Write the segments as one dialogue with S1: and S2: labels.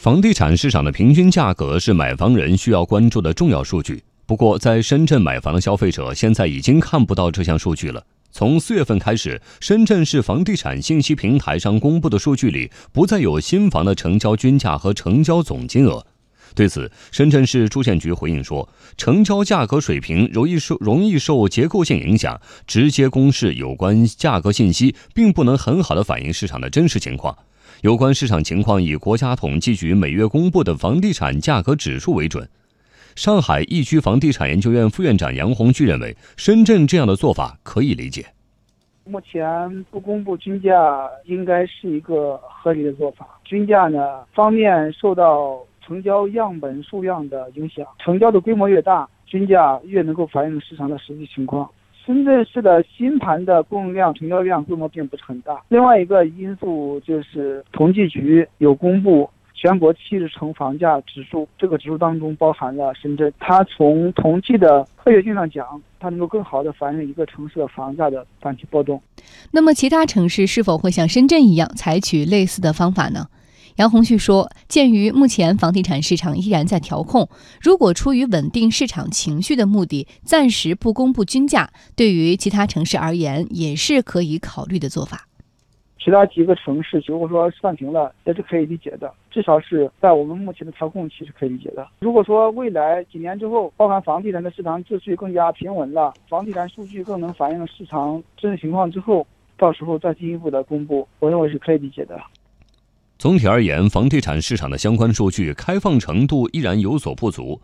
S1: 房地产市场的平均价格是买房人需要关注的重要数据。不过，在深圳买房的消费者现在已经看不到这项数据了。从四月份开始，深圳市房地产信息平台上公布的数据里，不再有新房的成交均价和成交总金额。对此，深圳市住建局回应说，成交价格水平容易受容易受结构性影响，直接公示有关价格信息，并不能很好的反映市场的真实情况。有关市场情况以国家统计局每月公布的房地产价格指数为准。上海易居房地产研究院副院长杨红旭认为，深圳这样的做法可以理解。
S2: 目前不公布均价应该是一个合理的做法。均价呢，方面受到成交样本数量的影响，成交的规模越大，均价越能够反映市场的实际情况。深圳市的新盘的供应量、成交量规模并不是很大。另外一个因素就是统计局有公布全国七十城房价指数，这个指数当中包含了深圳。它从统计的科学性上讲，它能够更好的反映一个城市的房价的短期波动。
S3: 那么，其他城市是否会像深圳一样采取类似的方法呢？杨红旭说：“鉴于目前房地产市场依然在调控，如果出于稳定市场情绪的目的，暂时不公布均价，对于其他城市而言也是可以考虑的做法。
S2: 其他几个城市如果说暂停了，也是可以理解的，至少是在我们目前的调控期是可以理解的。如果说未来几年之后，包含房地产的市场秩序更加平稳了，房地产数据更能反映市场真实情况之后，到时候再进一步的公布，我认为是可以理解的。”
S1: 总体而言，房地产市场的相关数据开放程度依然有所不足。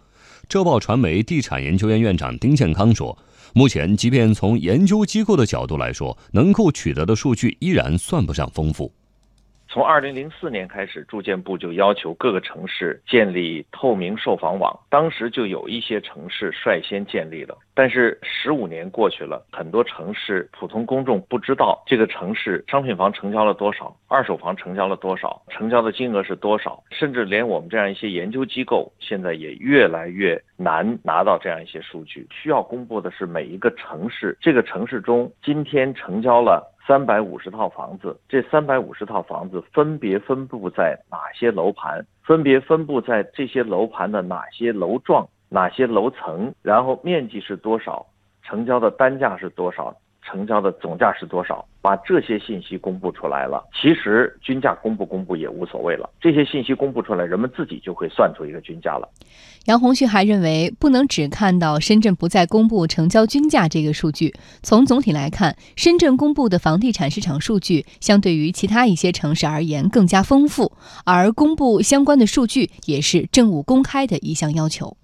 S1: 浙报传媒地产研究院院长丁建康说：“目前，即便从研究机构的角度来说，能够取得的数据依然算不上丰富。”
S4: 从二零零四年开始，住建部就要求各个城市建立透明售房网。当时就有一些城市率先建立了，但是十五年过去了，很多城市普通公众不知道这个城市商品房成交了多少，二手房成交了多少，成交的金额是多少，甚至连我们这样一些研究机构现在也越来越难拿到这样一些数据。需要公布的是每一个城市，这个城市中今天成交了。三百五十套房子，这三百五十套房子分别分布在哪些楼盘？分别分布在这些楼盘的哪些楼幢、哪些楼层？然后面积是多少？成交的单价是多少？成交的总价是多少？把这些信息公布出来了，其实均价公不公布也无所谓了。这些信息公布出来，人们自己就会算出一个均价了。
S3: 杨红旭还认为，不能只看到深圳不再公布成交均价这个数据。从总体来看，深圳公布的房地产市场数据，相对于其他一些城市而言更加丰富，而公布相关的数据也是政务公开的一项要求。